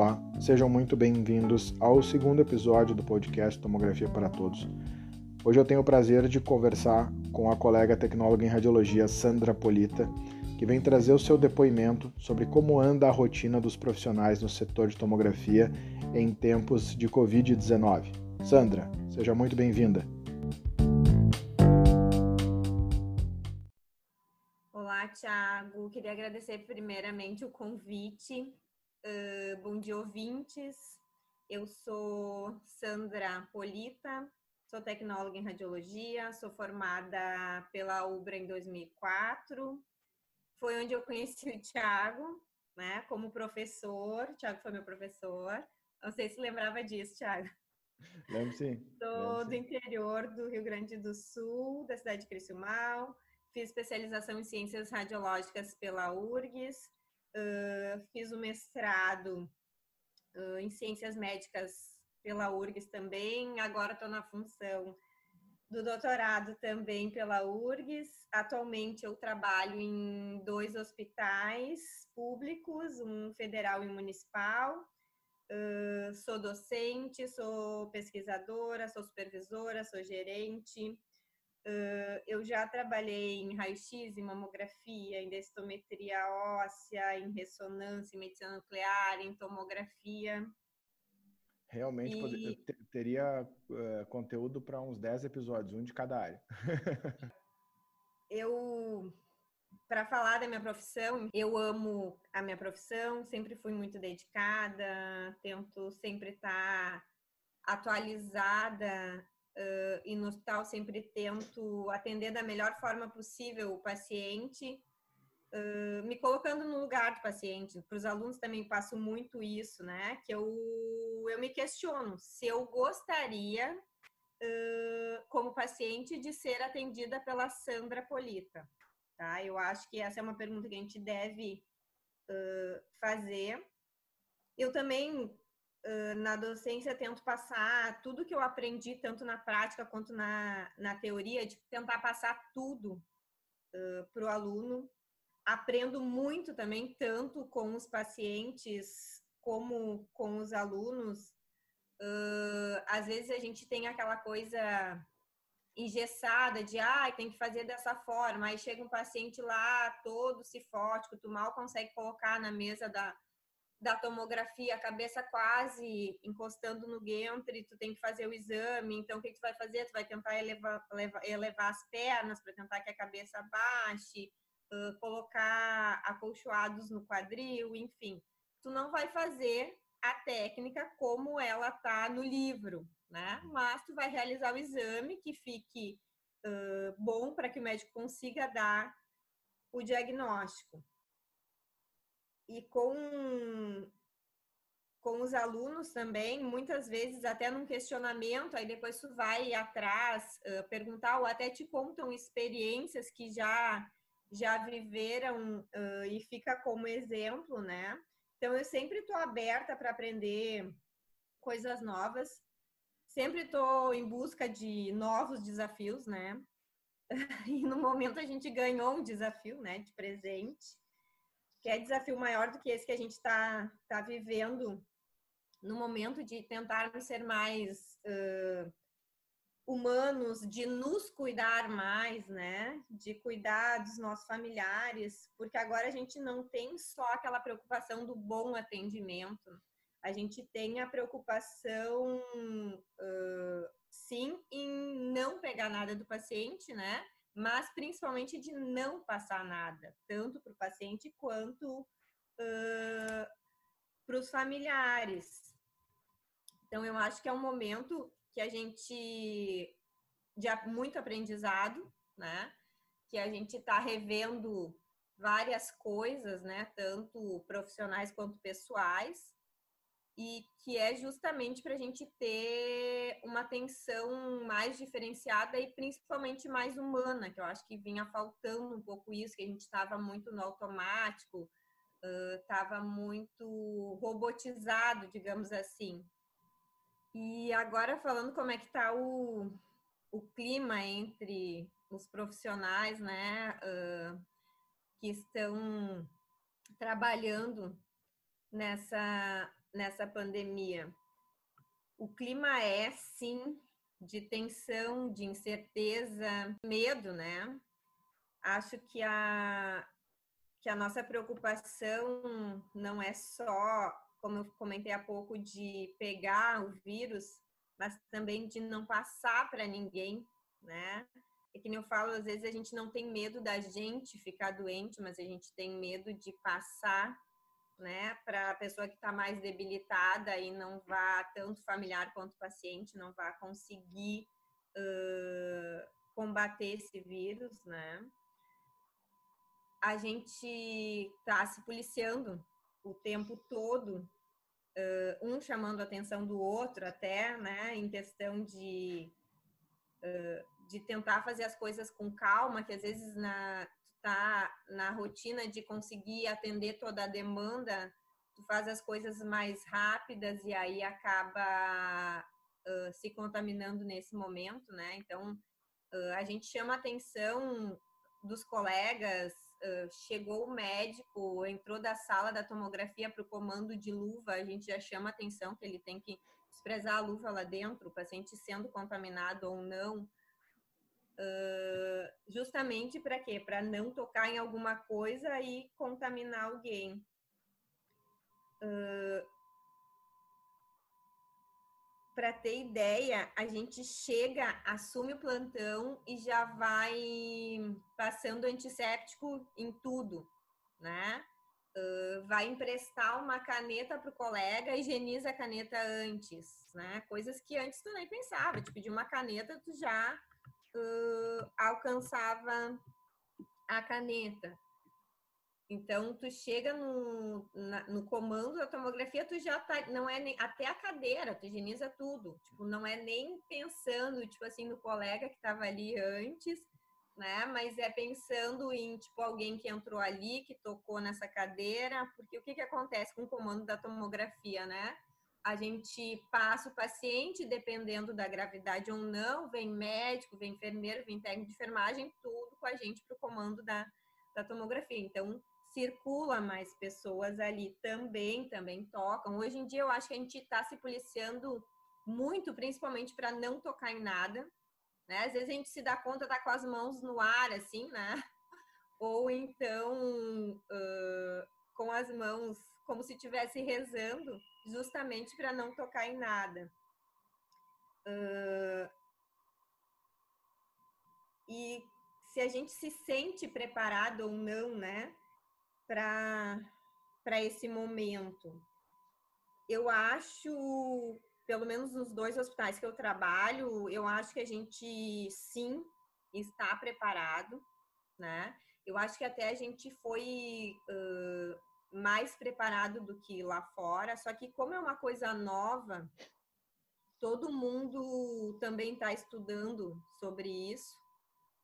Olá, sejam muito bem-vindos ao segundo episódio do podcast Tomografia para Todos. Hoje eu tenho o prazer de conversar com a colega tecnóloga em radiologia Sandra Polita, que vem trazer o seu depoimento sobre como anda a rotina dos profissionais no setor de tomografia em tempos de Covid-19. Sandra, seja muito bem-vinda. Olá, Thiago. Queria agradecer primeiramente o convite Uh, bom dia, ouvintes. Eu sou Sandra Polita, sou tecnóloga em radiologia, sou formada pela UBRA em 2004. Foi onde eu conheci o Thiago, né, como professor. O Thiago foi meu professor. Não sei se lembrava disso, Thiago. Lembro sim. Sou do interior do Rio Grande do Sul, da cidade de Criciúmal. Fiz especialização em ciências radiológicas pela URGS Uh, fiz o mestrado uh, em ciências médicas pela URGS também. Agora estou na função do doutorado também pela URGS. Atualmente eu trabalho em dois hospitais públicos, um federal e municipal. Uh, sou docente, sou pesquisadora, sou supervisora, sou gerente. Eu já trabalhei em raio-x, em mamografia, em densitometria óssea, em ressonância, em medicina nuclear, em tomografia. Realmente e... teria uh, conteúdo para uns 10 episódios, um de cada área. eu, para falar da minha profissão, eu amo a minha profissão, sempre fui muito dedicada, tento sempre estar atualizada uh, e no hospital sempre tento atender da melhor forma possível o paciente, uh, me colocando no lugar do paciente. Para os alunos também passo muito isso, né? Que eu, eu me questiono se eu gostaria, uh, como paciente, de ser atendida pela Sandra Polita. Tá? Eu acho que essa é uma pergunta que a gente deve fazer. Eu também na docência tento passar tudo que eu aprendi, tanto na prática quanto na, na teoria, de tentar passar tudo uh, para o aluno. Aprendo muito também, tanto com os pacientes como com os alunos. Uh, às vezes a gente tem aquela coisa engessada de ah, tem que fazer dessa forma. Aí chega um paciente lá todo cifótico, tu mal consegue colocar na mesa da, da tomografia, a cabeça quase encostando no gantry, tu tem que fazer o exame, então o que, tu vai fazer? Tu vai tentar elevar, elevar, elevar as pernas para tentar que a cabeça baixe, uh, colocar acolchoados no quadril, enfim. Tu não vai fazer a técnica como ela tá no livro, né? Mas tu vai realizar o exame que fique uh, bom para que o médico consiga dar o diagnóstico e com com os alunos também, muitas vezes até num questionamento, aí depois tu vai atrás uh, perguntar ou até te contam experiências que já já viveram uh, e fica como exemplo, né? Então eu sempre estou aberta para aprender coisas novas, sempre estou em busca de novos desafios, né? E no momento a gente ganhou um desafio, né, de presente que é desafio maior do que esse que a gente está tá vivendo no momento de tentarmos ser mais uh, humanos, de nos cuidar mais, né? De cuidar dos nossos familiares, porque agora a gente não tem só aquela preocupação do bom atendimento, a gente tem a preocupação, uh, sim, em não pegar nada do paciente, né? Mas principalmente de não passar nada, tanto para o paciente quanto uh, para os familiares. Então, eu acho que é um momento que a gente, de muito aprendizado, né? Que a gente está revendo várias coisas, né? Tanto profissionais quanto pessoais e que é justamente para a gente ter uma atenção mais diferenciada e principalmente mais humana, que eu acho que vinha faltando um pouco isso, que a gente estava muito no automático, estava uh, muito robotizado, digamos assim. E agora falando como é que está o, o clima entre os profissionais, né, uh, que estão trabalhando nessa nessa pandemia? O clima é, sim, de tensão, de incerteza, medo, né? Acho que a, que a nossa preocupação não é só, como eu comentei há pouco, de pegar o vírus, mas também de não passar para ninguém, né? É que nem eu falo, às vezes a gente não tem medo da gente ficar doente, mas a gente tem medo de passar, né, para a pessoa que está mais debilitada e não vá, tanto familiar quanto paciente, não vá conseguir uh, combater esse vírus, né? A gente está se policiando o tempo todo, uh, um chamando a atenção do outro, até, né, em questão de uh, de tentar fazer as coisas com calma, que às vezes na tu tá na rotina de conseguir atender toda a demanda, tu faz as coisas mais rápidas e aí acaba uh, se contaminando nesse momento, né? Então uh, a gente chama a atenção dos colegas, uh, chegou o médico, entrou da sala da tomografia para o comando de luva, a gente já chama a atenção que ele tem que desprezar a luva lá dentro, o paciente sendo contaminado ou não, Uh, justamente para quê? Para não tocar em alguma coisa e contaminar alguém. Uh, para ter ideia, a gente chega, assume o plantão e já vai passando antisséptico em tudo, né? Uh, vai emprestar uma caneta para o colega, higieniza a caneta antes, né? Coisas que antes tu nem pensava. Te pedir uma caneta, tu já uh, alcançava a caneta. Então, tu chega no, na, no comando da tomografia, tu já tá, não é nem, até a cadeira, tu higieniza tudo. Tipo, não é nem pensando, tipo assim, no colega que estava ali antes, né? Mas é pensando em, tipo, alguém que entrou ali, que tocou nessa cadeira, porque o que que acontece com o comando da tomografia, né? A gente passa o paciente, dependendo da gravidade ou não, vem médico, vem enfermeiro, vem técnico de enfermagem, tudo com a gente para o comando da, da tomografia. Então, circula mais pessoas ali também, também tocam. Hoje em dia, eu acho que a gente está se policiando muito, principalmente para não tocar em nada. Né? Às vezes a gente se dá conta, tá com as mãos no ar, assim, né? Ou então uh, com as mãos como se estivesse rezando justamente para não tocar em nada. Uh, e se a gente se sente preparado ou não, né, para esse momento. Eu acho, pelo menos nos dois hospitais que eu trabalho, eu acho que a gente sim está preparado, né? Eu acho que até a gente foi uh, mais preparado do que lá fora, só que como é uma coisa nova, todo mundo também está estudando sobre isso,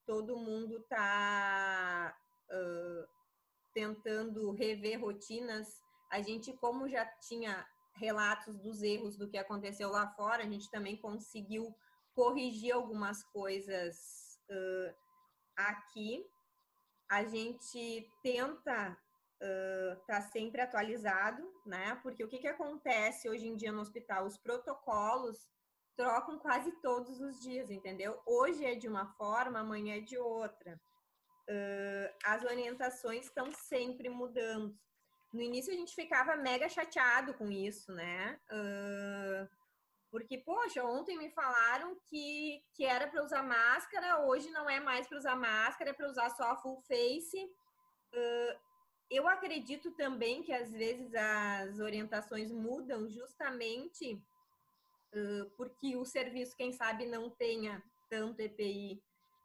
todo mundo está uh, tentando rever rotinas. A gente, como já tinha relatos dos erros do que aconteceu lá fora, a gente também conseguiu corrigir algumas coisas uh, aqui. A gente tenta uh, sempre atualizado, né? Porque o que, que acontece hoje em dia no hospital? Os protocolos trocam quase todos os dias, entendeu? Hoje é de uma forma, amanhã é de outra. Uh, as orientações estão sempre mudando. No início a gente ficava mega chateado com isso, né? Uh, porque, poxa, ontem me falaram que, que era para usar máscara, hoje não é mais para usar máscara, é para usar só a full face. Uh, eu acredito também que às vezes as orientações mudam justamente uh, porque o serviço, quem sabe, não tenha tanto EPI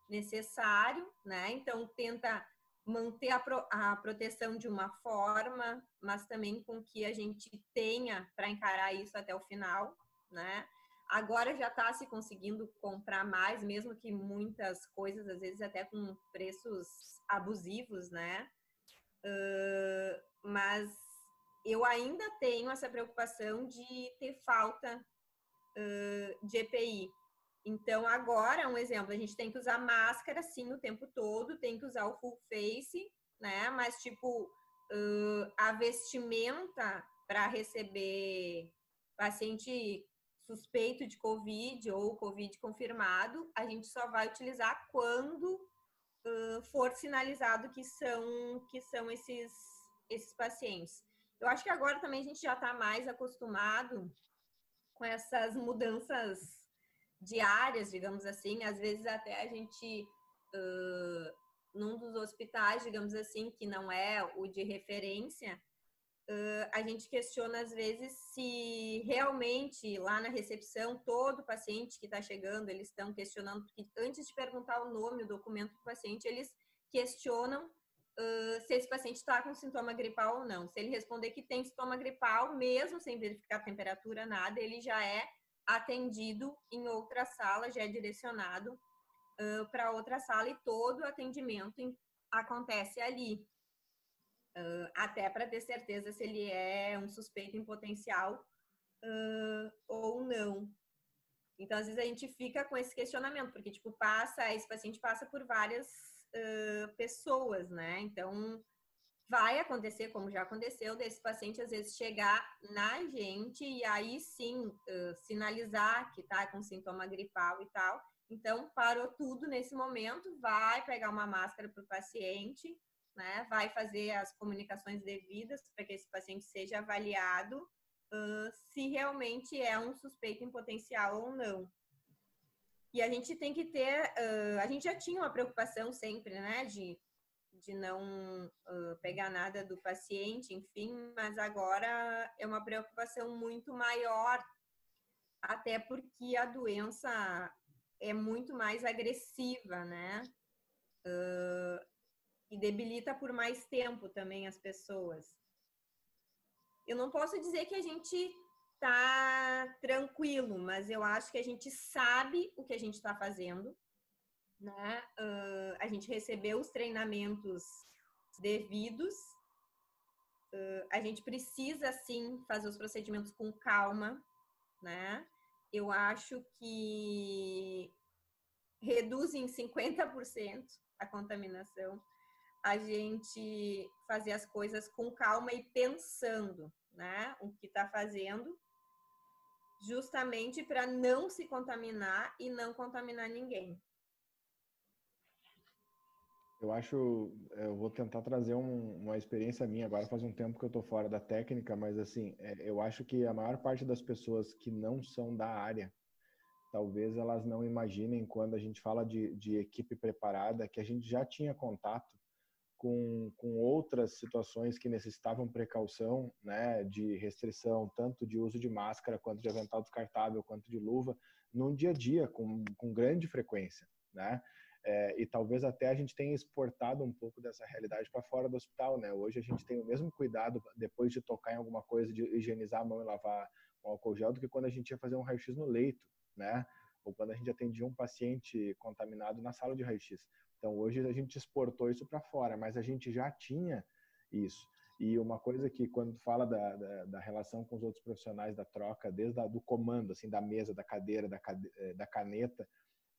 necessário, né? Então tenta manter a, pro, a proteção de uma forma, mas também com que a gente tenha para encarar isso até o final, né? Agora já está se conseguindo comprar mais, mesmo que muitas coisas, às vezes até com preços abusivos, né? Uh, mas eu ainda tenho essa preocupação de ter falta uh, de EPI. Então, agora, um exemplo, a gente tem que usar máscara, sim, o tempo todo, tem que usar o full face, né? Mas, tipo, uh, a vestimenta para receber paciente suspeito de Covid ou Covid confirmado, a gente só vai utilizar quando uh, for sinalizado que são, que são esses, esses pacientes. Eu acho que agora também a gente já está mais acostumado com essas mudanças diárias, digamos assim. Às vezes até a gente, uh, num dos hospitais, digamos assim, que não é o de referência, uh, a gente questiona às vezes se realmente lá na recepção todo paciente que está chegando eles estão questionando porque antes de perguntar o nome, o documento do paciente, eles questionam uh, se esse paciente está com sintoma gripal ou não. Se ele responder que tem sintoma gripal, mesmo sem verificar temperatura nada, ele já é atendido em outra sala, já é direcionado uh, para outra sala e todo o atendimento acontece ali. Uh, até para ter certeza se ele é um suspeito em potencial uh, ou não. Então, às vezes a gente fica com esse questionamento, porque, tipo, passa, esse paciente passa por várias uh, pessoas, né? Então, vai acontecer, como já aconteceu, desse paciente às vezes chegar na gente e aí sim sinalizar que tá com sintoma gripal e tal. Então, parou tudo nesse momento, vai pegar uma máscara para o paciente, né, vai fazer as comunicações devidas para que esse paciente seja avaliado uh, se realmente é um suspeito em potencial ou não. E a gente tem que ter, uh, a gente já tinha uma preocupação sempre, né, de, de não uh, pegar nada do paciente, enfim, mas agora é uma preocupação muito maior, até porque a doença é muito mais agressiva, né? E debilita por mais tempo também as pessoas. Eu não posso dizer que a gente tá tranquilo, mas eu acho que a gente sabe o que a gente está fazendo, né? Uh, a gente recebeu os treinamentos devidos. Uh, a gente precisa sim fazer os procedimentos com calma, né? Eu acho que reduz em 50% a contaminação a gente fazer as coisas com calma e pensando, né, o que está fazendo, justamente para não se contaminar e não contaminar ninguém. Eu acho, eu vou tentar trazer um, uma experiência minha. Agora faz um tempo que eu estou fora da técnica, mas assim, é, eu acho que a maior parte das pessoas que não são da área, talvez elas não imaginem quando a gente fala de, de equipe preparada que a gente já tinha contato com, com outras situações que necessitavam precaução, né, de restrição, tanto de uso de máscara, quanto de avental descartável, quanto de luva, no dia a dia, com, com grande frequência, né? É, e talvez até a gente tenha exportado um pouco dessa realidade para fora do hospital, né? Hoje a gente tem o mesmo cuidado depois de tocar em alguma coisa, de higienizar a mão e lavar com álcool gel, do que quando a gente ia fazer um raio-x no leito, né? Ou quando a gente atendia um paciente contaminado na sala de raio-x. Então hoje a gente exportou isso para fora, mas a gente já tinha isso. E uma coisa que quando fala da, da, da relação com os outros profissionais da troca, desde a, do comando, assim, da mesa, da cadeira, da, eh, da caneta,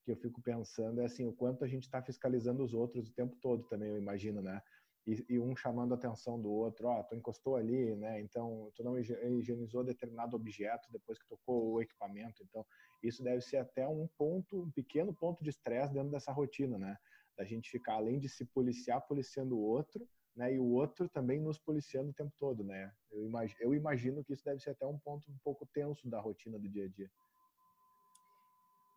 que eu fico pensando é assim o quanto a gente está fiscalizando os outros o tempo todo também, eu imagino, né? E, e, um chamando a atenção do outro, ó, oh, tu encostou ali, né? Então tu não higienizou determinado objeto depois que tocou o equipamento. Então isso deve ser até um ponto, um pequeno ponto de estresse dentro dessa rotina, né? Da gente ficar, além de se policiar, policiando o outro, né? E o outro também nos policiando o tempo todo, né? Eu imagino, eu imagino que isso deve ser até um ponto um pouco tenso da rotina do dia a dia.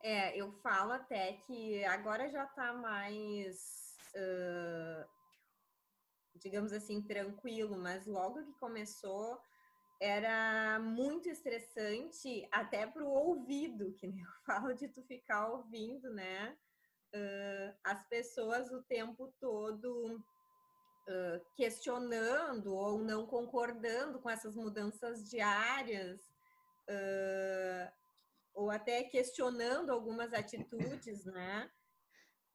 É, eu falo até que agora já está mais, uh, digamos assim, tranquilo, mas logo que começou era muito estressante até para o ouvido, que nem eu falo de tu ficar ouvindo, né? Uh, as pessoas o tempo todo uh, questionando ou não concordando com essas mudanças diárias, uh, ou até questionando algumas atitudes, né?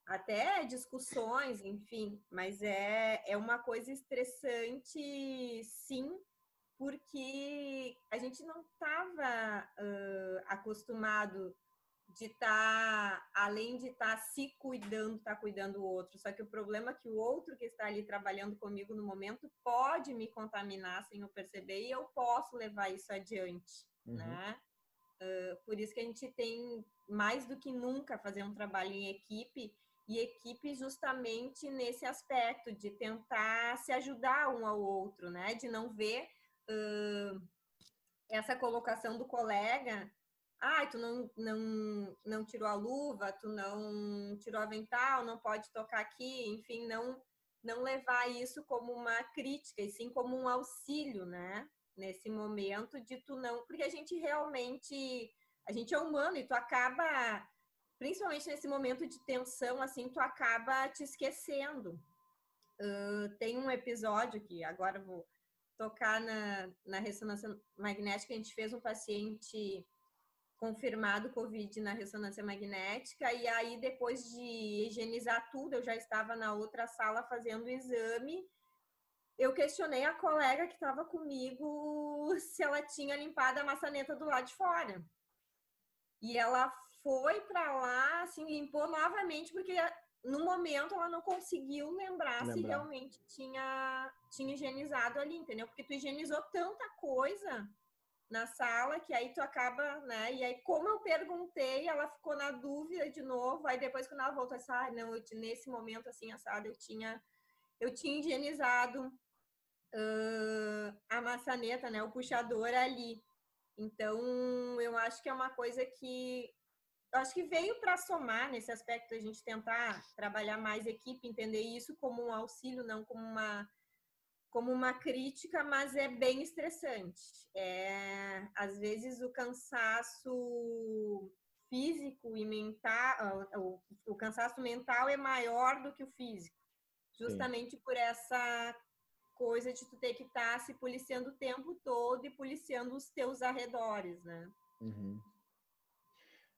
Até discussões, enfim, mas é, é uma coisa estressante, sim, porque a gente não estava acostumado de estar, tá, além de estar tá se cuidando, estar tá cuidando do outro. Só que o problema é que o outro que está ali trabalhando comigo no momento pode me contaminar sem eu perceber e eu posso levar isso adiante, uhum. né? Uh, por isso que a gente tem mais do que nunca fazer um trabalho em equipe e equipe justamente nesse aspecto de tentar se ajudar um ao outro, né? De não ver uh, essa colocação do colega ah, tu não, não, não tirou a luva, tu não tirou a avental, não pode tocar aqui, enfim, não, não levar isso como uma crítica, e sim como um auxílio, né? Nesse momento de tu não. Porque a gente realmente. A gente é humano e tu acaba, principalmente nesse momento de tensão, assim, tu acaba te esquecendo. Uh, tem um episódio que agora vou tocar na, na ressonância magnética, a gente fez um paciente confirmado Covid na ressonância magnética, e aí depois de higienizar tudo, eu já estava na outra sala fazendo o exame. Eu questionei a colega que estava comigo se ela tinha limpado a maçaneta do lado de fora. E ela foi para lá, assim, limpou novamente, porque no momento ela não conseguiu lembrar, lembrar, se realmente tinha, tinha higienizado ali, entendeu? Porque tu higienizou tanta coisa na sala, que aí tu acaba, né? E aí, como eu perguntei, ela ficou na dúvida de novo. Aí depois, quando ela voltou, essa, ah, não, eu, nesse momento assim, assado, eu tinha, eu tinha higienizado uh, a maçaneta, né? O puxador ali. Então, eu acho que é uma coisa que eu acho que veio para somar nesse aspecto a gente tentar trabalhar mais equipe, entender isso como um auxílio, não como uma como uma crítica, mas é bem estressante. É, às vezes o cansaço físico e mental, o, o cansaço mental é maior do que o físico, justamente Sim. por essa coisa de tu ter que estar tá se policiando o tempo todo e policiando os teus arredores, né? Uhum.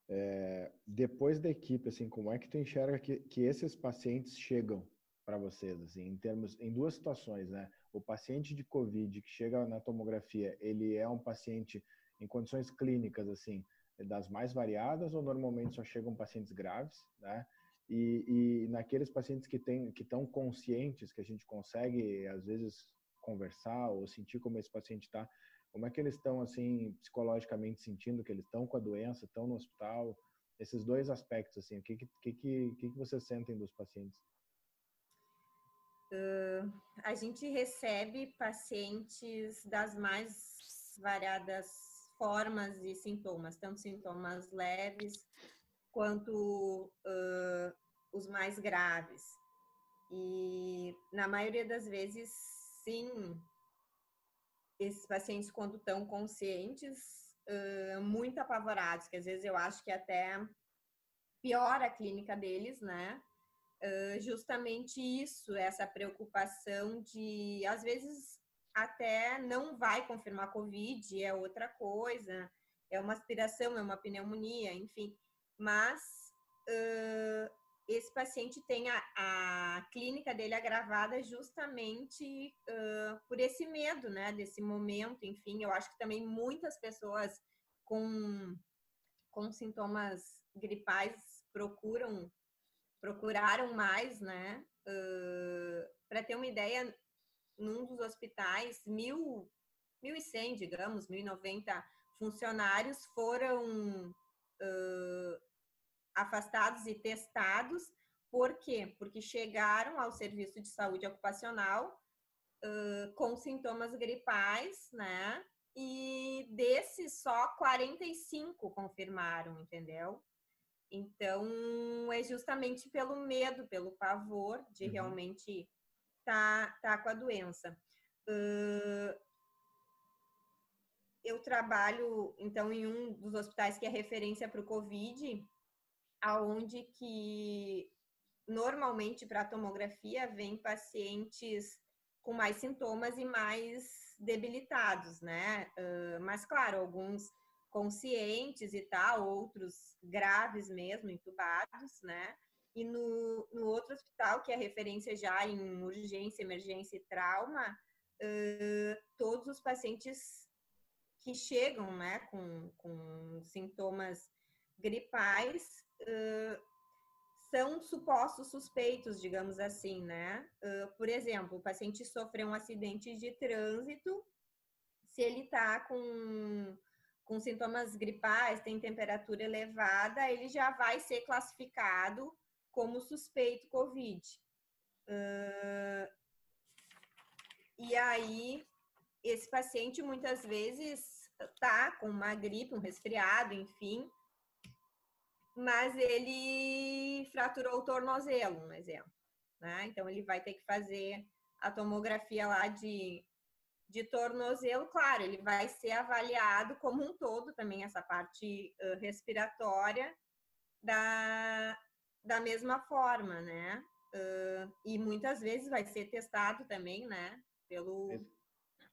É, depois da equipe, assim, como é que tu enxerga que, que esses pacientes chegam para vocês, assim, em termos, em duas situações, né? O paciente de COVID que chega na tomografia, ele é um paciente em condições clínicas, assim, das mais variadas ou normalmente só chegam pacientes graves, né? E, e naqueles pacientes que têm, que estão conscientes, que a gente consegue às vezes conversar ou sentir como esse paciente está, como é que eles estão assim psicologicamente sentindo que eles estão com a doença, estão no hospital? Esses dois aspectos, assim, o que que, que, que, vocês sentem dos pacientes? Uh, a gente recebe pacientes das mais variadas formas e sintomas, tanto sintomas leves quanto uh, os mais graves. E na maioria das vezes, sim, esses pacientes, quando estão conscientes, uh, muito apavorados, que às vezes eu acho que até piora a clínica deles, né? Justamente isso, essa preocupação de, às vezes, até não vai confirmar Covid, é outra coisa, é uma aspiração, é uma pneumonia, enfim. Mas uh, esse paciente tem a, a, clínica dele agravada justamente uh, por esse medo, né, desse momento, enfim. Eu acho que também muitas pessoas com, com sintomas gripais procuram procuraram mais, né? Uh, Para ter uma ideia, num dos hospitais, mil, 1.100, digamos, 1.090 funcionários foram uh, afastados e testados. Por quê? Porque chegaram ao serviço de saúde ocupacional uh, com sintomas gripais, né? E desses só 45 confirmaram, entendeu? Então, é justamente pelo medo, pelo pavor de uhum. realmente estar tá, tá com a doença. Uh, eu trabalho, então, em um dos hospitais que é referência para o Covid, aonde que normalmente para a tomografia vem pacientes com mais sintomas e mais debilitados, né? Uh, mas, claro, alguns conscientes e tal, outros graves mesmo, entubados, né? E no, no outro hospital, que é referência já em urgência, emergência e trauma, uh, todos os pacientes que chegam, né, com, com sintomas gripais uh, são supostos suspeitos, digamos assim, né? Uh, por exemplo, o paciente sofreu um acidente de trânsito, se ele está com, com sintomas gripais, tem temperatura elevada, ele já vai ser classificado como suspeito COVID. Uh, e aí, esse paciente muitas vezes tá com uma gripe, um resfriado, enfim, mas ele fraturou o tornozelo, um exemplo. Né? Então, ele vai ter que fazer a tomografia lá de, de tornozelo. Claro, ele vai ser avaliado como um todo também, essa parte uh, respiratória, da, da mesma forma, né? Uh, e muitas vezes vai ser testado também, né? Pelo.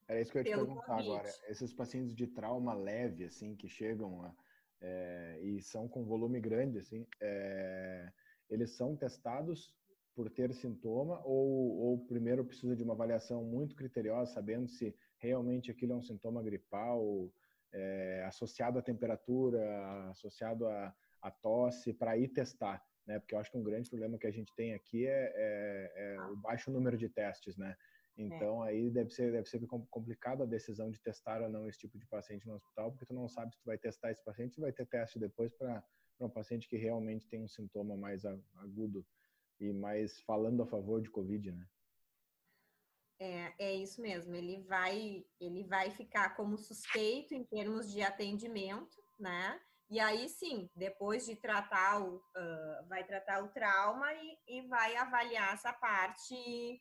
Era isso que eu ia te perguntar COVID. agora. Esses pacientes de trauma leve, assim, que chegam a é, e são com volume grande, assim, é, eles são testados por ter sintoma ou, ou primeiro precisa de uma avaliação muito criteriosa, sabendo se realmente aquilo é um sintoma gripal é, associado à temperatura, associado à, à tosse, para ir testar, né? Porque eu acho que um grande problema que a gente tem aqui é, é, é o baixo número de testes, né? Então, é. aí deve ser, deve ser complicado a decisão de testar ou não esse tipo de paciente no hospital, porque tu não sabe se tu vai testar esse paciente, se vai ter teste depois para um paciente que realmente tem um sintoma mais agudo e mais falando a favor de Covid, né? É, é isso mesmo. Ele vai, ele vai ficar como suspeito em termos de atendimento, né? E aí sim, depois de tratar o, uh, vai tratar o trauma e, e vai avaliar essa parte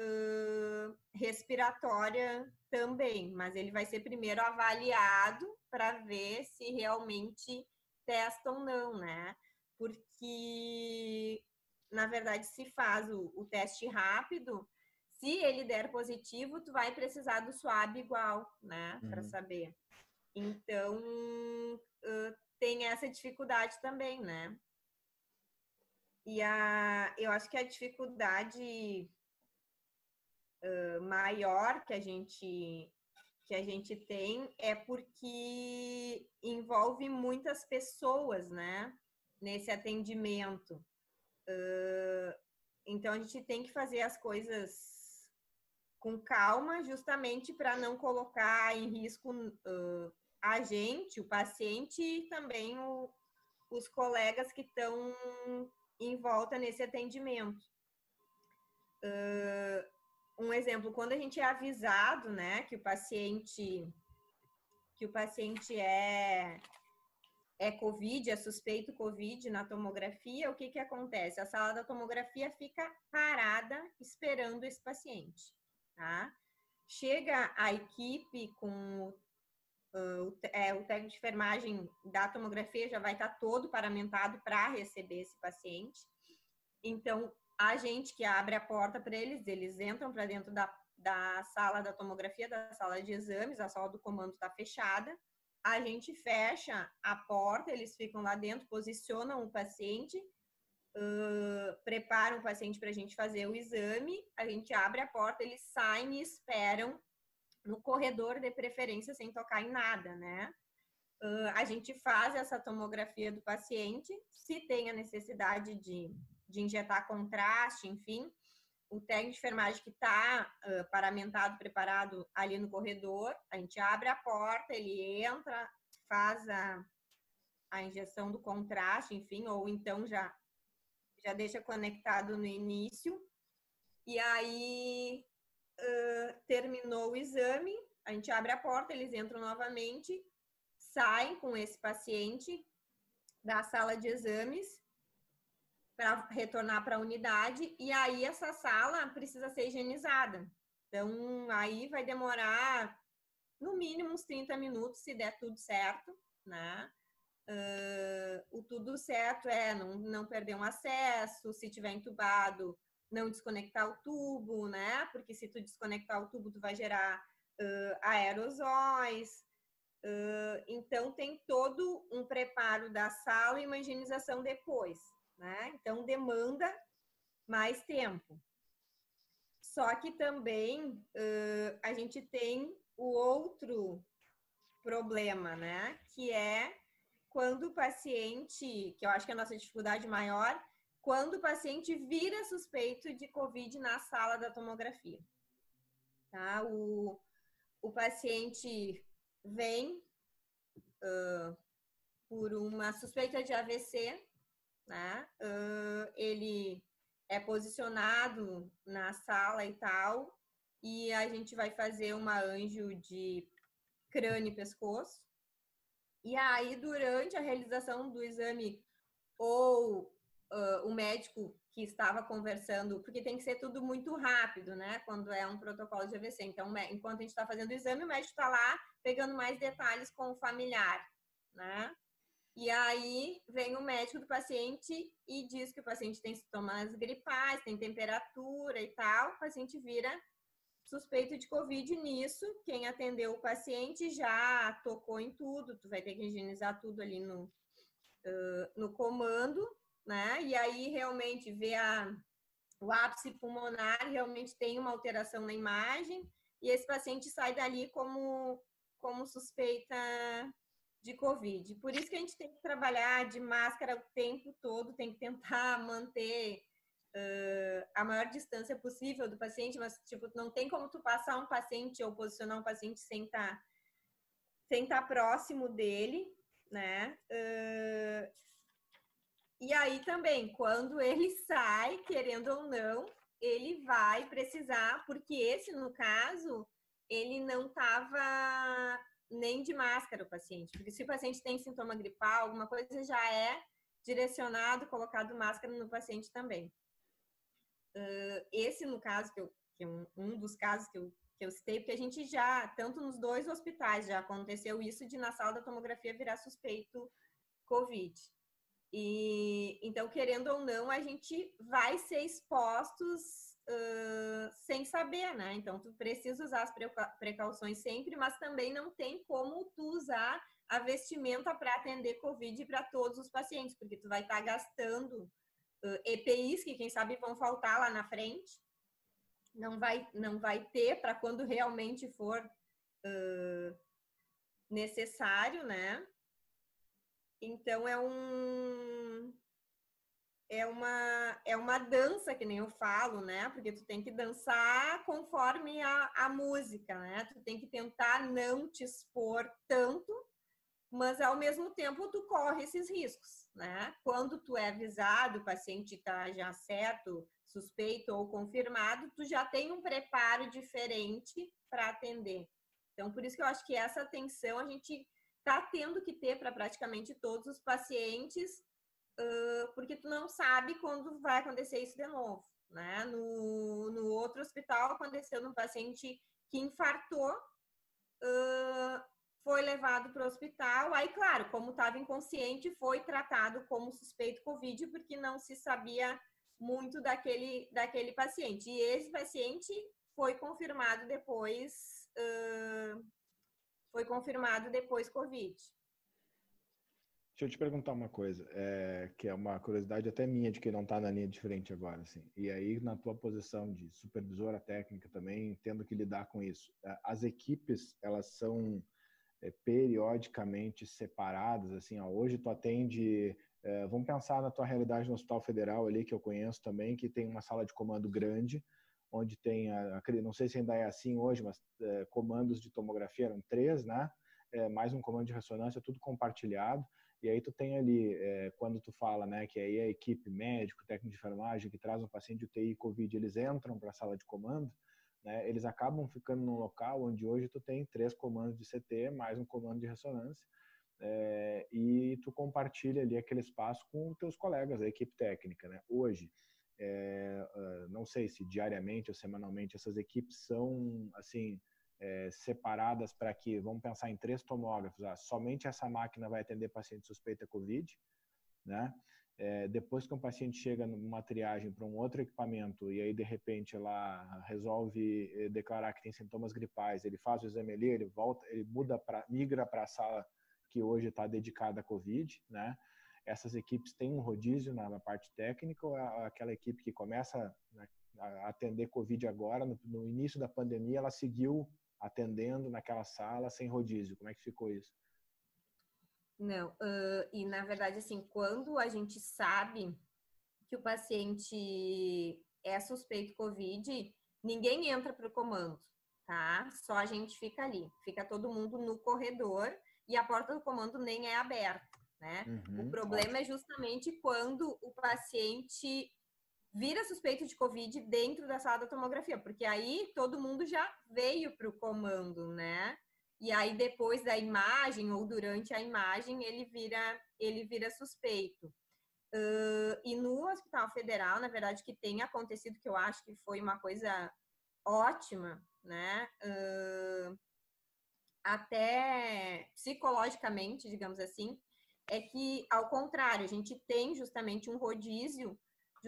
uh, respiratória também, mas ele vai ser primeiro avaliado para ver se realmente testa ou não, né? Porque, na verdade, se faz o, o teste rápido, se ele der positivo, tu vai precisar do swab igual, né? Uhum. Para saber. Então, uh, tem essa dificuldade também, né? E a, eu acho que a dificuldade uh, maior que a gente que a gente tem é porque envolve muitas pessoas, né? Nesse atendimento. Uh, então a gente tem que fazer as coisas com calma, justamente para não colocar em risco uh, a gente, o paciente e também o, os colegas que estão em volta nesse atendimento. Uh, um exemplo, quando a gente é avisado, né, que o paciente que o paciente é é COVID, é suspeito COVID na tomografia, o que que acontece? A sala da tomografia fica parada esperando esse paciente, tá? Chega a equipe com é, o técnico de enfermagem da tomografia já vai estar todo paramentado para receber esse paciente. Então, a gente que abre a porta para eles, eles entram para dentro da, da sala da tomografia, da sala de exames, a sala do comando está fechada. A gente fecha a porta, eles ficam lá dentro, posicionam o paciente, uh, preparam o paciente para a gente fazer o exame. A gente abre a porta, eles saem e esperam no corredor de preferência sem tocar em nada, né? Uh, a gente faz essa tomografia do paciente, se tem a necessidade de de injetar contraste, enfim. O técnico de enfermagem que está uh, paramentado, preparado ali no corredor, a gente abre a porta, ele entra, faz a, a injeção do contraste, enfim, ou então já, já deixa conectado no início. E aí uh, terminou o exame, a gente abre a porta, eles entram novamente, saem com esse paciente da sala de exames para retornar para a unidade e aí essa sala precisa ser higienizada. Então, aí vai demorar no mínimo uns 30 minutos, se der tudo certo, né? Uh, o tudo certo é não, não perder um acesso, se tiver entubado, não desconectar o tubo, né? Porque se tu desconectar o tubo, tu vai gerar uh, aerosóis. Uh, então, tem todo um preparo da sala e uma higienização depois né? Então demanda mais tempo. Só que também uh, a gente tem o outro problema, né? Que é quando o paciente, que eu acho que é a nossa dificuldade maior, quando o paciente vira suspeito de COVID na sala da tomografia. Tá? O, o paciente vem uh, por uma suspeita de AVC, né? Uh, ele é posicionado na sala e tal, e a gente vai fazer uma anjo de crânio e pescoço. E aí, durante a realização do exame, ou uh, o médico que estava conversando, porque tem que ser tudo muito rápido, né? Quando é um protocolo de AVC. Então, enquanto a gente está fazendo o exame, o médico está lá pegando mais detalhes com o familiar, né? E aí vem o médico do paciente e diz que o paciente tem sintomas gripais, tem temperatura e tal. O paciente vira suspeito de Covid nisso. Quem atendeu o paciente já tocou em tudo, tu vai ter que higienizar tudo ali no, uh, no comando, né? E aí realmente vê a, o ápice pulmonar, realmente tem uma alteração na imagem, e esse paciente sai dali como, como suspeita de Covid. Por isso que a gente tem que trabalhar de máscara o tempo todo, tem que tentar manter uh, a maior distância possível do paciente, mas tipo, não tem como tu passar um paciente ou posicionar um paciente sem estar tá, sem estar tá próximo dele, né? Uh, e aí também, quando ele sai, querendo ou não, ele vai precisar, porque esse, no caso, ele não estava nem de máscara o paciente, porque se o paciente tem sintoma gripal, alguma coisa já é direcionado, colocado máscara no paciente também. Uh, esse, no caso, que, eu, que um, um dos casos que eu, que eu citei, porque a gente já, tanto nos dois hospitais, já aconteceu isso de na sala da tomografia virar suspeito COVID. E então, querendo ou não, a gente vai ser expostos uh, sem saber, né? Então, tu precisa usar as precauções sempre, mas também não tem como tu usar a vestimenta para atender Covid para todos os pacientes, porque tu vai estar tá gastando uh, EPIs que quem sabe vão faltar lá na frente. Não vai, não vai ter para quando realmente for uh, necessário, né? Então é um é uma, é uma dança, que nem eu falo, né? Porque tu tem que dançar conforme a, a música, né? Tu tem que tentar não te expor tanto, mas ao mesmo tempo tu corre esses riscos, né? Quando tu é avisado, o paciente está já certo, suspeito ou confirmado, tu já tem um preparo diferente para atender. Então, por isso que eu acho que essa atenção a gente está tendo que ter para praticamente todos os pacientes porque tu não sabe quando vai acontecer isso de novo, né? No, no outro hospital aconteceu num paciente que infartou, uh, foi levado para o hospital, aí, claro, como estava inconsciente, foi tratado como suspeito Covid, porque não se sabia muito daquele, daquele paciente. E esse paciente foi confirmado depois, uh, foi confirmado depois Covid. Deixa eu te perguntar uma coisa, é, que é uma curiosidade até minha de quem não está na linha de frente agora, assim. E aí, na tua posição de supervisora técnica também, tendo que lidar com isso, as equipes, elas são é, periodicamente separadas, assim, ó, hoje tu atende, é, vamos pensar na tua realidade no Hospital Federal ali, que eu conheço também, que tem uma sala de comando grande, onde tem, a, não sei se ainda é assim hoje, mas é, comandos de tomografia eram três, né? É, mais um comando de ressonância, tudo compartilhado. E aí tu tem ali, é, quando tu fala, né, que aí a equipe médico, técnico de enfermagem que traz um paciente de UTI COVID, eles entram para a sala de comando, né, eles acabam ficando num local onde hoje tu tem três comandos de CT, mais um comando de ressonância, é, e tu compartilha ali aquele espaço com teus colegas, a equipe técnica, né? Hoje, é, não sei se diariamente ou semanalmente essas equipes são, assim, é, separadas para que, vamos pensar em três tomógrafos, ah, somente essa máquina vai atender paciente suspeita COVID, né? É, depois que um paciente chega numa triagem para um outro equipamento e aí de repente ela resolve eh, declarar que tem sintomas gripais, ele faz o exame ali, ele volta, ele muda para migra para a sala que hoje está dedicada à COVID, né? Essas equipes têm um rodízio na, na parte técnica ou é aquela equipe que começa né, a atender COVID agora, no, no início da pandemia, ela seguiu atendendo naquela sala sem rodízio? Como é que ficou isso? Não, uh, e na verdade, assim, quando a gente sabe que o paciente é suspeito Covid, ninguém entra para o comando, tá? Só a gente fica ali, fica todo mundo no corredor e a porta do comando nem é aberta, né? Uhum, o problema ótimo. é justamente quando o paciente vira suspeito de Covid dentro da sala da tomografia, porque aí todo mundo já veio para o comando, né? E aí depois da imagem ou durante a imagem ele vira ele vira suspeito. Uh, e no Hospital Federal, na verdade, que tem acontecido, que eu acho que foi uma coisa ótima, né? Uh, até psicologicamente, digamos assim, é que, ao contrário, a gente tem justamente um rodízio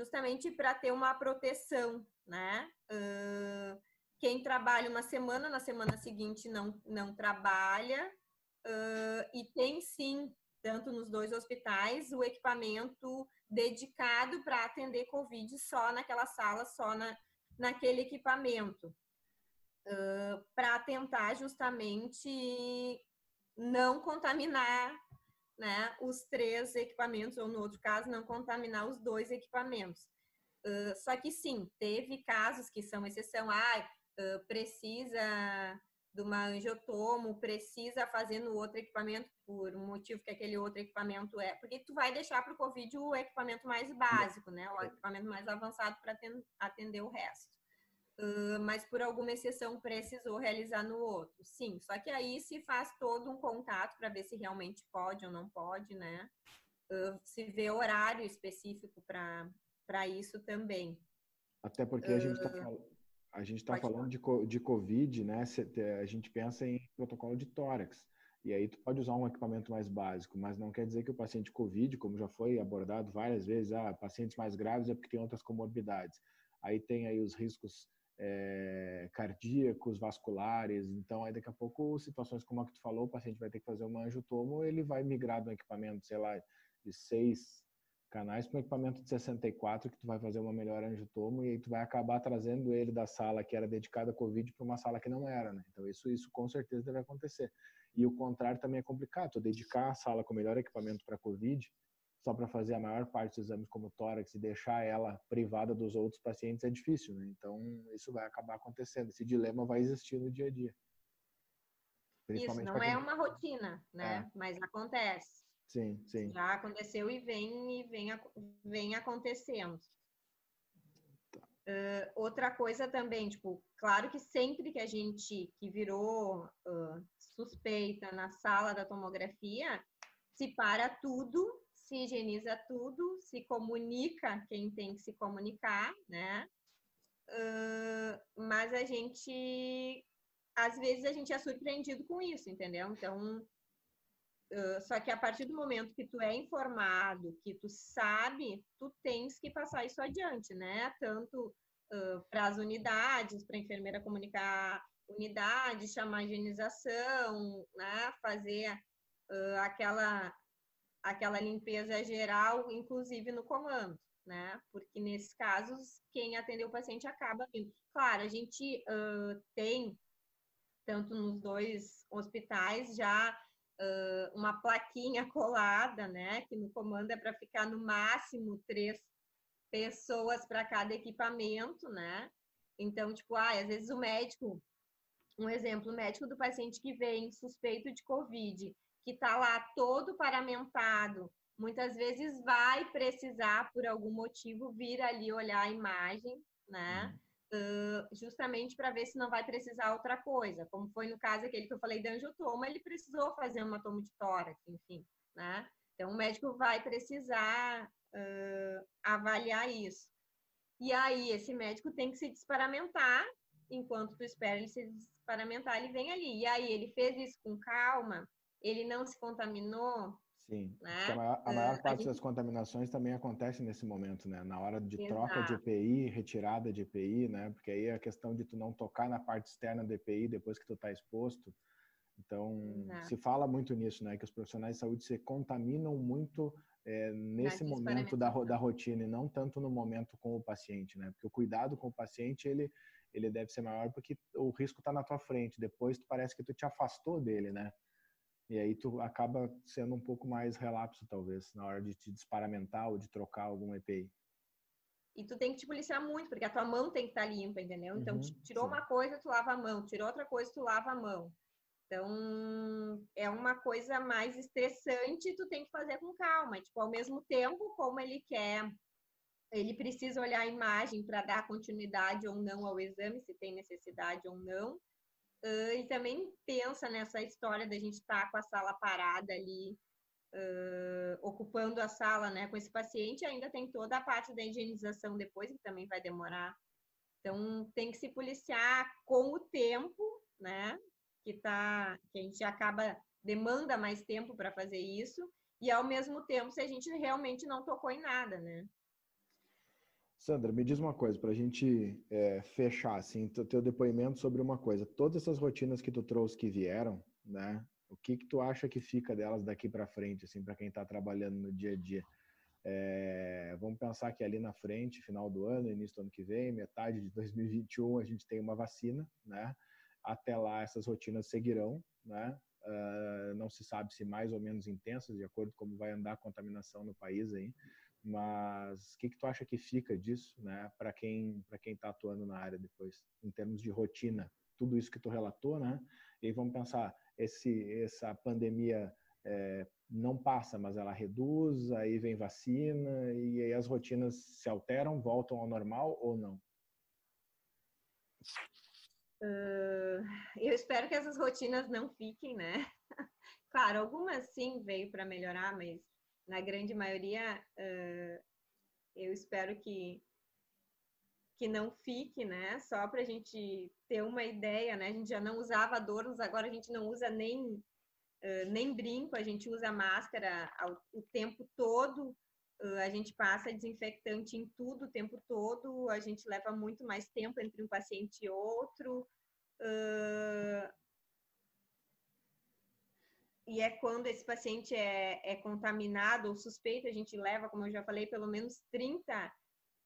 justamente para ter uma proteção, né? Uh, quem trabalha uma semana, na semana seguinte não, não trabalha, uh, e tem sim, tanto nos dois hospitais, o equipamento dedicado para atender Covid só naquela sala, só na, naquele equipamento, uh, para tentar justamente não contaminar né, os três equipamentos, ou no outro caso, não contaminar os dois equipamentos. Uh, só que sim, teve casos que são exceção, ah, uh, precisa de uma angiotomo, precisa fazer no outro equipamento por um motivo que aquele outro equipamento é, porque tu vai deixar para o Covid o equipamento mais básico, né, o equipamento mais avançado para atender o resto. Uh, mas por alguma exceção precisou realizar no outro. Sim, só que aí se faz todo um contato para ver se realmente pode ou não pode, né? Uh, se vê horário específico para isso também. Até porque a gente está a gente está falando de, de Covid, né? A gente pensa em protocolo de tórax. E aí tu pode usar um equipamento mais básico, mas não quer dizer que o paciente COVID, como já foi abordado várias vezes, ah, pacientes mais graves é porque tem outras comorbidades. Aí tem aí os riscos é, cardíacos, vasculares. Então, aí daqui a pouco, situações como a que tu falou, o paciente vai ter que fazer uma angiotomo, ele vai migrar do equipamento, sei lá, de seis canais para um equipamento de 64 que tu vai fazer uma melhor angiotomo e aí tu vai acabar trazendo ele da sala que era dedicada a COVID para uma sala que não era, né? Então isso isso com certeza deve acontecer. E o contrário também é complicado, tu dedicar a sala com o melhor equipamento para COVID só para fazer a maior parte dos exames como tórax e deixar ela privada dos outros pacientes é difícil, né? Então, isso vai acabar acontecendo. Esse dilema vai existir no dia a dia. Isso não é uma rotina, né? É. Mas acontece. Sim, sim. Já aconteceu e vem e vem, vem acontecendo. Tá. Uh, outra coisa também, tipo, claro que sempre que a gente que virou uh, suspeita na sala da tomografia, se para tudo se higieniza tudo, se comunica quem tem que se comunicar, né? Uh, mas a gente, às vezes, a gente é surpreendido com isso, entendeu? Então, uh, só que a partir do momento que tu é informado, que tu sabe, tu tens que passar isso adiante, né? Tanto uh, para as unidades, para a enfermeira comunicar unidade, chamar a higienização, né? Fazer aquela aquela limpeza geral, inclusive no comando, né? Porque nesses casos, quem atendeu o paciente acaba vindo. Claro, a gente uh, tem, tanto nos dois hospitais, já uh, uma plaquinha colada, né? Que no comando é para ficar no máximo três pessoas para cada equipamento, né? Então, tipo, ah, às vezes o médico, um exemplo, o médico do paciente que vem suspeito de Covid, que está lá todo paramentado, muitas vezes vai precisar, por algum motivo, vir ali olhar a imagem, né? Uh, justamente para ver se não vai precisar outra coisa. Como foi no caso aquele que eu falei da angiotoma, ele precisou fazer uma tomo de tórax, enfim, né? Então, o médico vai precisar uh, avaliar isso. E aí, esse médico tem que se desparamentar, enquanto tu espera ele se desparamentar, ele vem ali. E aí, ele fez isso com calma, ele não se contaminou. Sim. Né? A maior, a maior uh, parte a gente... das contaminações também acontece nesse momento, né? Na hora de Exato. troca de EPI, retirada de EPI, né? Porque aí é a questão de tu não tocar na parte externa do EPI depois que tu está exposto. Então, Exato. se fala muito nisso, né? Que os profissionais de saúde se contaminam muito é, nesse momento da, da rotina e não tanto no momento com o paciente, né? Porque o cuidado com o paciente, ele, ele deve ser maior porque o risco está na tua frente. Depois, tu parece que tu te afastou dele, né? E aí tu acaba sendo um pouco mais relapso, talvez, na hora de te desparamentar ou de trocar algum EPI. E tu tem que te policiar muito, porque a tua mão tem que estar tá limpa, entendeu? Então, uhum, tirou sim. uma coisa, tu lava a mão. Tirou outra coisa, tu lava a mão. Então, é uma coisa mais estressante, tu tem que fazer com calma. Tipo, ao mesmo tempo, como ele quer, ele precisa olhar a imagem para dar continuidade ou não ao exame, se tem necessidade ou não. Uh, e também pensa nessa história da gente estar tá com a sala parada ali, uh, ocupando a sala, né, com esse paciente, ainda tem toda a parte da higienização depois, que também vai demorar. Então, tem que se policiar com o tempo, né, que tá, que a gente acaba, demanda mais tempo para fazer isso, e ao mesmo tempo, se a gente realmente não tocou em nada, né. Sandra, me diz uma coisa, para a gente é, fechar, assim, teu depoimento sobre uma coisa. Todas essas rotinas que tu trouxe que vieram, né, o que que tu acha que fica delas daqui para frente, assim, para quem está trabalhando no dia a dia? É, vamos pensar que ali na frente, final do ano, início do ano que vem, metade de 2021, a gente tem uma vacina, né? Até lá essas rotinas seguirão, né? Uh, não se sabe se mais ou menos intensas, de acordo com como vai andar a contaminação no país aí. Mas o que, que tu acha que fica disso, né? Para quem para quem está atuando na área depois, em termos de rotina, tudo isso que tu relatou, né? E aí vamos pensar esse, essa pandemia é, não passa, mas ela reduz, aí vem vacina e aí as rotinas se alteram, voltam ao normal ou não? Uh, eu espero que essas rotinas não fiquem, né? claro, algumas sim veio para melhorar, mas na grande maioria uh, eu espero que que não fique, né? Só para a gente ter uma ideia, né? A gente já não usava adornos, agora a gente não usa nem, uh, nem brinco, a gente usa máscara ao, o tempo todo, uh, a gente passa desinfectante em tudo o tempo todo, a gente leva muito mais tempo entre um paciente e outro. Uh, e é quando esse paciente é, é contaminado ou suspeito, a gente leva, como eu já falei, pelo menos 30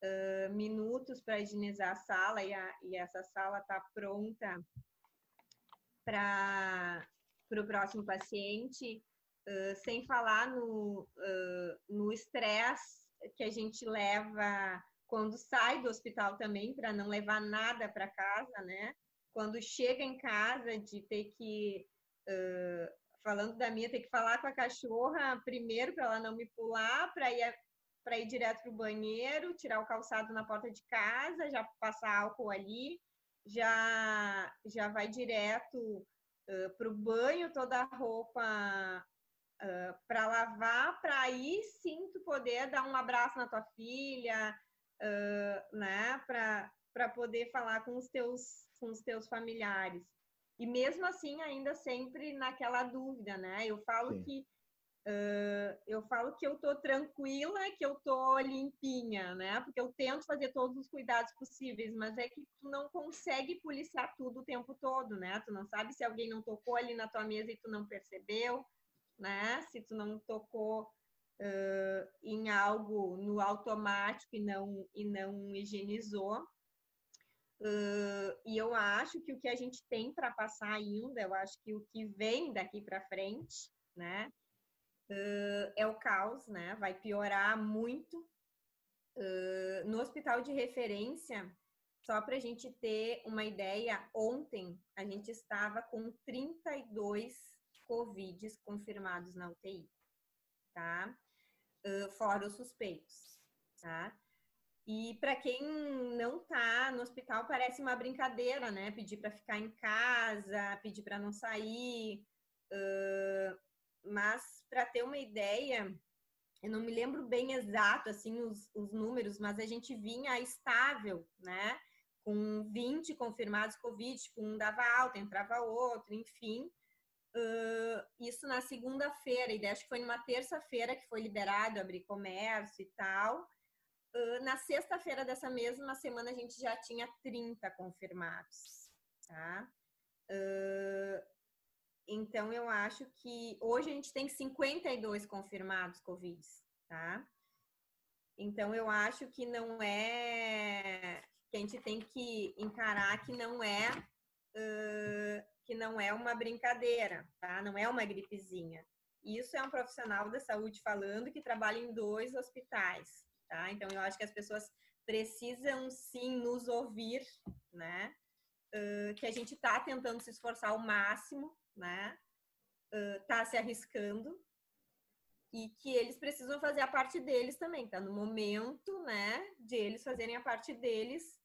uh, minutos para higienizar a sala e, a, e essa sala está pronta para o próximo paciente, uh, sem falar no uh, estresse que a gente leva quando sai do hospital também, para não levar nada para casa, né? Quando chega em casa, de ter que, uh, falando da minha, ter que falar com a cachorra primeiro para ela não me pular, para ir para ir direto para o banheiro, tirar o calçado na porta de casa, já passar álcool ali, já, já vai direto uh, para o banho, toda a roupa uh, para lavar, para aí sim tu poder dar um abraço na tua filha, uh, né? Para poder falar com os, teus, com os teus familiares. E mesmo assim, ainda sempre naquela dúvida, né? Eu falo sim. que Uh, eu falo que eu tô tranquila, que eu tô limpinha, né? Porque eu tento fazer todos os cuidados possíveis, mas é que tu não consegue policiar tudo o tempo todo, né? Tu não sabe se alguém não tocou ali na tua mesa e tu não percebeu, né? Se tu não tocou uh, em algo no automático e não e não higienizou. Uh, e eu acho que o que a gente tem para passar ainda, eu acho que o que vem daqui para frente, né? uh, é o caos, né? Vai piorar muito. Uh, no hospital de referência, só para a gente ter uma ideia, ontem a gente estava com 32 Covids confirmados na UTI, tá? Fora os suspeitos, tá? E para quem não tá no hospital, parece uma brincadeira, né? Pedir para ficar em casa, pedir para não sair. Uh, mas para ter uma ideia, eu não me lembro bem exato assim os, os números, mas a gente vinha estável, né? Com 20 confirmados Covid, tipo, um dava alta, entrava outro, enfim. Uh, isso na segunda-feira, e acho que foi numa terça-feira que foi liberado abrir comércio e tal. Uh, na sexta-feira dessa mesma semana a gente já tinha 30 confirmados, tá? Uh, então, eu acho que hoje a gente tem 52 confirmados Covid, tá? Então, eu acho que não é. que a gente tem que encarar que não é. Uh, que não é uma brincadeira, tá? Não é uma gripezinha. Isso é um profissional da saúde falando que trabalha em dois hospitais, tá? Então eu acho que as pessoas precisam sim nos ouvir, né? Uh, que a gente está tentando se esforçar ao máximo, né? Uh, tá se arriscando e que eles precisam fazer a parte deles também. Tá no momento, né, de eles fazerem a parte deles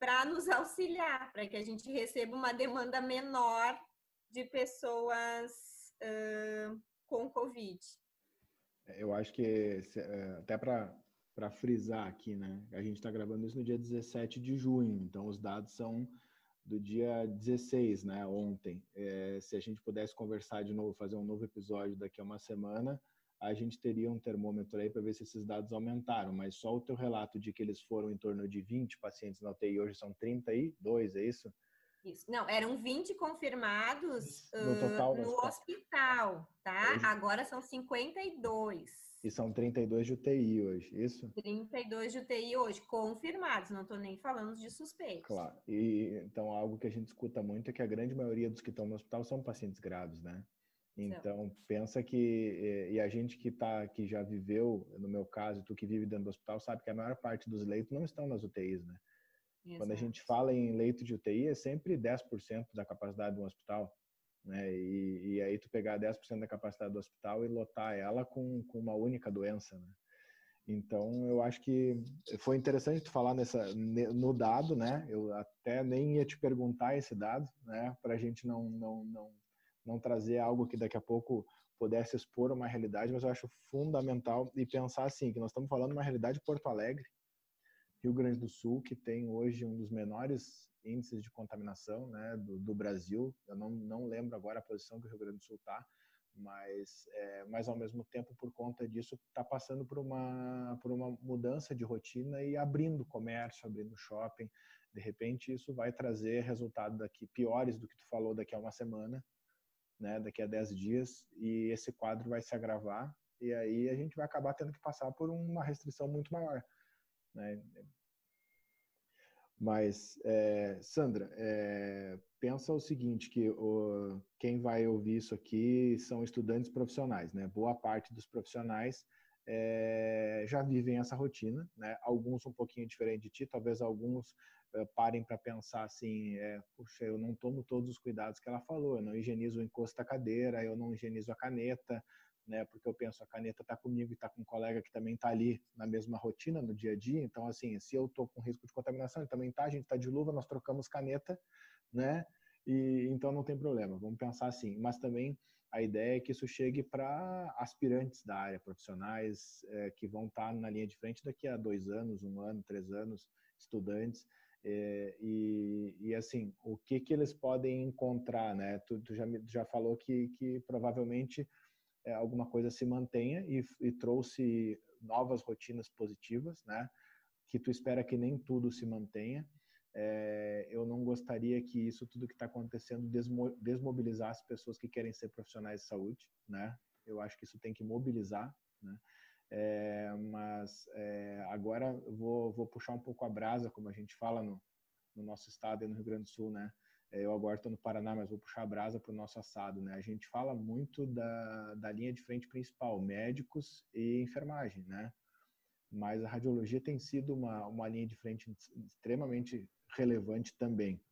para nos auxiliar, para que a gente receba uma demanda menor de pessoas uh, com Covid. Eu acho que é, até para para frisar aqui, né? A gente está gravando isso no dia 17 de junho, então os dados são do dia 16, né? Ontem. É, se a gente pudesse conversar de novo, fazer um novo episódio daqui a uma semana, a gente teria um termômetro aí para ver se esses dados aumentaram, mas só o teu relato de que eles foram em torno de 20 pacientes na UTI, hoje são 32, é isso? Isso. Não, eram 20 confirmados no, total, uh, no hospital, tá? Hoje... Agora são 52. E são 32 de UTI hoje, isso? 32 de UTI hoje, confirmados, não estou nem falando de suspeitos. Claro, e então algo que a gente escuta muito é que a grande maioria dos que estão no hospital são pacientes graves, né? Então, pensa que e a gente que tá que já viveu, no meu caso, tu que vive dentro do hospital, sabe que a maior parte dos leitos não estão nas UTIs, né? Exato. Quando a gente fala em leito de UTI, é sempre 10% da capacidade do hospital, né? E, e aí tu pegar 10% da capacidade do hospital e lotar ela com, com uma única doença, né? Então, eu acho que foi interessante tu falar nessa, no dado, né? Eu até nem ia te perguntar esse dado, né? Para a gente não, não, não não trazer algo que daqui a pouco pudesse expor uma realidade, mas eu acho fundamental e pensar assim, que nós estamos falando de uma realidade de Porto Alegre, Rio Grande do Sul, que tem hoje um dos menores índices de contaminação né, do, do Brasil. Eu não, não lembro agora a posição que o Rio Grande do Sul está, mas, é, mas ao mesmo tempo, por conta disso, está passando por uma, por uma mudança de rotina e abrindo comércio, abrindo shopping. De repente, isso vai trazer resultados daqui piores do que tu falou daqui a uma semana, né, daqui a 10 dias, e esse quadro vai se agravar, e aí a gente vai acabar tendo que passar por uma restrição muito maior. Né? Mas, é, Sandra, é, pensa o seguinte, que o, quem vai ouvir isso aqui são estudantes profissionais, né? Boa parte dos profissionais é, já vivem essa rotina, né? Alguns um pouquinho diferente de ti, talvez alguns parem para pensar assim, puxa, eu não tomo todos os cuidados que ela falou, eu não higienizo o encosto da cadeira, eu não higienizo a caneta, né? Porque eu penso, a caneta está comigo e está com um colega que também está ali na mesma rotina, no dia a dia, então assim, se eu estou com risco de contaminação, ele também está, a gente está de luva, nós trocamos caneta, né? E então não tem problema, vamos pensar assim. Mas também a ideia é que isso chegue para aspirantes da área, profissionais é, que vão estar tá na linha de frente daqui a dois anos, um ano, três anos, estudantes, é, e, e, assim, o que que eles podem encontrar, né? Tu, tu já, já falou que, que provavelmente é, alguma coisa se mantenha e, e, trouxe novas rotinas positivas, né? Que tu espera que nem tudo se mantenha. É, eu não gostaria que isso tudo que está acontecendo desmo, desmobilizasse pessoas que querem ser profissionais de saúde, né? Eu acho que isso tem que mobilizar, né? É, mas é, agora vou, vou puxar um pouco a brasa, como a gente fala no, no nosso estado e no Rio Grande do Sul, né? É, eu agora estou no Paraná, mas vou puxar a brasa para o nosso assado, né? A gente fala muito da, da linha de frente principal, médicos e enfermagem, né? Mas a radiologia tem sido uma, uma linha de frente extremamente relevante também,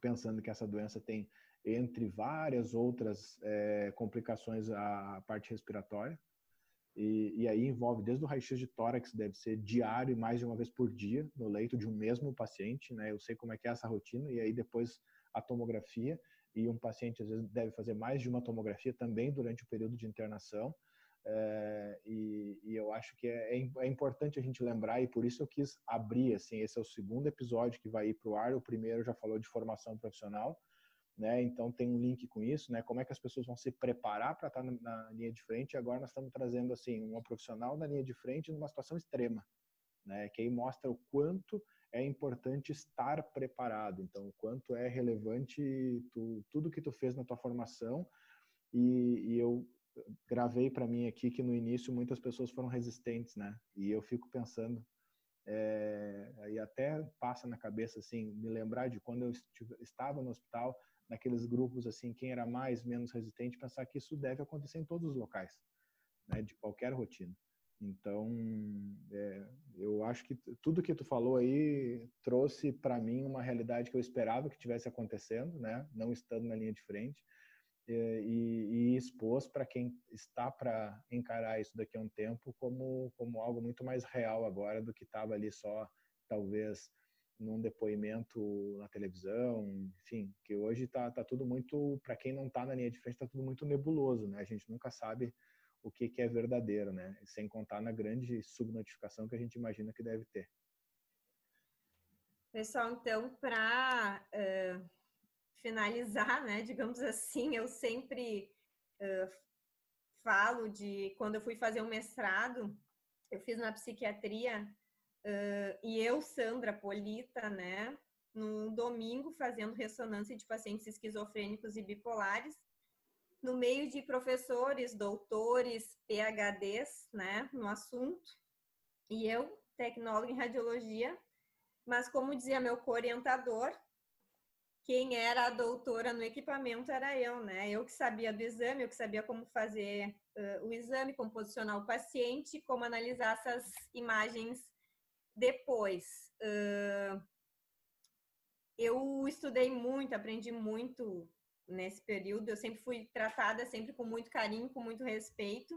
pensando que essa doença tem, entre várias outras é, complicações, a parte respiratória, e, e, aí envolve desde o raio-x de tórax, deve ser diário e mais de uma vez por dia no leito de um mesmo paciente, né? Eu sei como é que é essa rotina e aí depois a tomografia e um paciente às vezes deve fazer mais de uma tomografia também durante o período de internação. É, e, e, eu acho que é, é, é, importante a gente lembrar e por isso eu quis abrir assim esse é o segundo episódio que vai ir para o ar o primeiro já falou de formação profissional né? Então tem um link com isso, né? Como é que as pessoas vão se preparar para estar na, na, linha de frente? E agora nós estamos trazendo assim uma profissional na linha de frente numa situação extrema, né? Que aí mostra o quanto é importante estar preparado. Então, o quanto é relevante tu, tudo que tu fez na tua formação e, e eu gravei para mim aqui que no início muitas pessoas foram resistentes, né? E eu fico pensando É, e até passa na cabeça assim, me lembrar de quando eu estava no hospital, naqueles grupos assim, quem era mais, menos resistente, pensar que isso deve acontecer em todos os locais, né, de qualquer rotina. Então, é, eu acho que tudo que tu falou aí trouxe para mim uma realidade que eu esperava que tivesse acontecendo, né, não estando na linha de frente, e, e expôs para quem está para encarar isso daqui a um tempo como, como algo muito mais real agora do que estava ali só, talvez, num depoimento na televisão, enfim, que hoje está tá tudo muito, para quem não está na linha de frente, está tudo muito nebuloso, né? A gente nunca sabe o que, que é verdadeiro, né? Sem contar na grande subnotificação que a gente imagina que deve ter. Pessoal, então, para uh, finalizar, né, digamos assim, eu sempre uh, falo de quando eu fui fazer o um mestrado, eu fiz na psiquiatria uh, e eu, Sandra Polita, né, no domingo fazendo ressonância de pacientes esquizofrênicos e bipolares, no meio de professores, doutores, PhDs, né, no assunto, e eu, tecnóloga em radiologia, mas como dizia meu co-orientador, quem era a doutora no equipamento era eu, né? Eu que sabia do exame, eu que sabia como fazer uh, o exame, como posicionar o paciente, como analisar essas imagens depois. Uh, eu estudei muito, aprendi muito nesse período. Eu sempre fui tratada sempre com muito carinho, com muito respeito.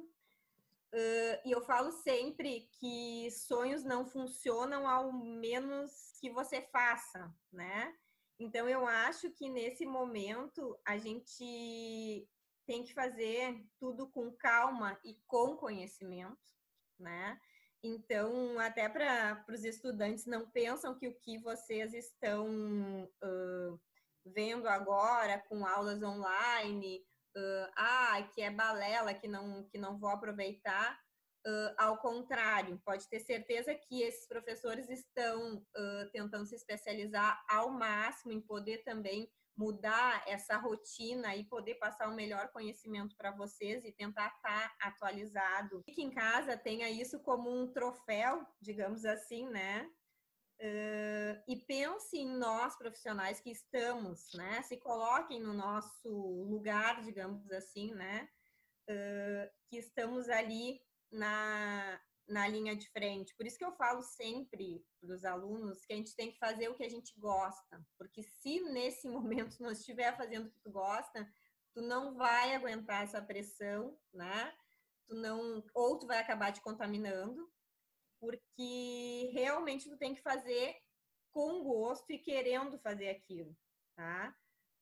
Uh, e eu falo sempre que sonhos não funcionam ao menos que você faça, né? Então, eu acho que nesse momento a gente tem que fazer tudo com calma e com conhecimento, né? Então, até para os estudantes não pensam que o que vocês estão uh, vendo agora com aulas online, uh, ah, que é balela, que não, que não vou aproveitar, Uh, ao contrário, pode ter certeza que esses professores estão uh, tentando se especializar ao máximo em poder também mudar essa rotina e poder passar o melhor conhecimento para vocês e tentar estar tá atualizado. Que em casa tenha isso como um troféu, digamos assim, né? Uh, e pense em nós profissionais que estamos, né? Se coloquem no nosso lugar, digamos assim, né? que estamos ali na, na linha de frente. Por isso que eu falo sempre para os alunos que a gente tem que fazer o que a gente gosta, porque se nesse momento não estiver fazendo o que tu gosta, tu não vai aguentar essa pressão, né? Tu não, ou tu vai acabar te contaminando, porque realmente tu tem que fazer com gosto e querendo fazer aquilo, tá?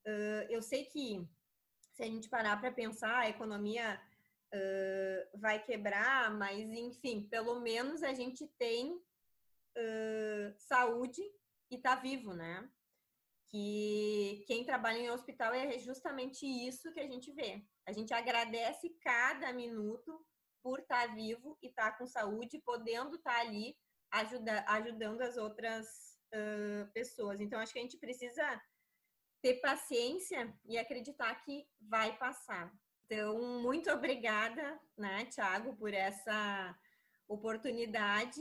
Uh, eu sei que se a gente parar para pensar, a economia uh, vai quebrar, mas enfim, pelo menos a gente tem uh, saúde e tá vivo, né? Que quem trabalha em hospital é justamente isso que a gente vê. A gente agradece cada minuto por estar tá vivo e estar tá com saúde, podendo estar tá ali ajuda, ajudando as outras uh, pessoas. Então, acho que a gente precisa ter paciência e acreditar que vai passar. Então, muito obrigada, né, Tiago, por essa oportunidade.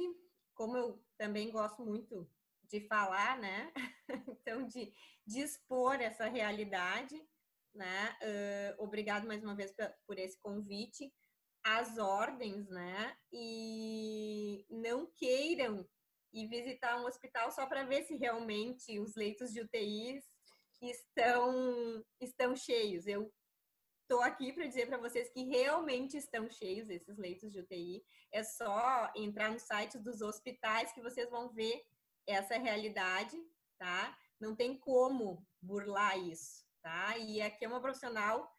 Como eu também gosto muito de falar, né? Então, de, de expor essa realidade, né? Uh, obrigado mais uma vez por esse convite. As ordens, né? E não queiram ir visitar um hospital só para ver se realmente os leitos de UTI estão, estão cheios. Eu Estou aqui para dizer para vocês que realmente estão cheios esses leitos de UTI. É só entrar no site dos hospitais que vocês vão ver essa realidade, tá? Não tem como burlar isso, tá? E aqui é uma profissional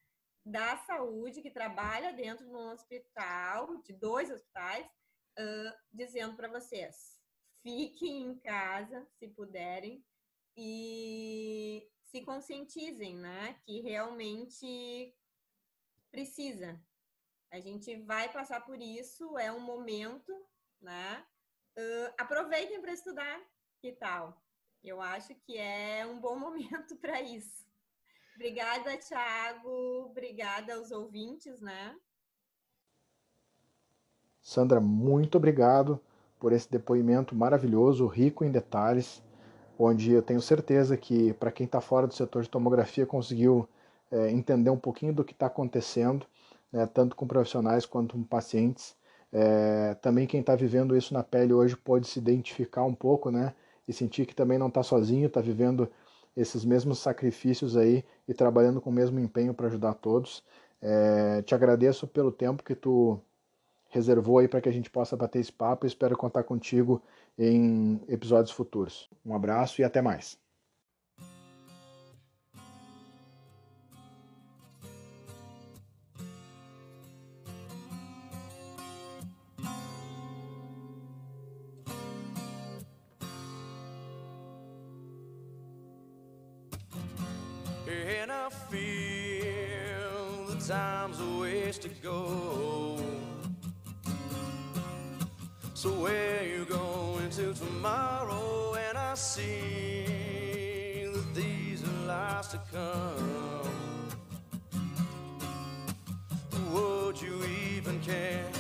da saúde que trabalha dentro de um hospital, de dois hospitais, uh, dizendo para vocês: fiquem em casa se puderem e se conscientizem, né? Que realmente precisa. A gente vai passar por isso, é um momento, né? Uh, aproveitem para estudar, que tal? Eu acho que é um bom momento para isso. Obrigada, Thiago. Obrigada aos ouvintes, né? Sandra, muito obrigado por esse depoimento maravilhoso, rico em detalhes, onde eu tenho certeza que para quem está fora do setor de tomografia conseguiu é, entender um pouquinho do que está acontecendo, né, tanto com profissionais quanto com pacientes. É, também quem está vivendo isso na pele hoje pode se identificar um pouco, né, e sentir que também não está sozinho, está vivendo esses mesmos sacrifícios aí e trabalhando com o mesmo empenho para ajudar todos. É, te agradeço pelo tempo que tu reservou aí para que a gente possa bater esse papo. Espero contar contigo em episódios futuros. Um abraço e até mais. to go. So where you going to tomorrow? And I see that these are lives to come. Would you even care?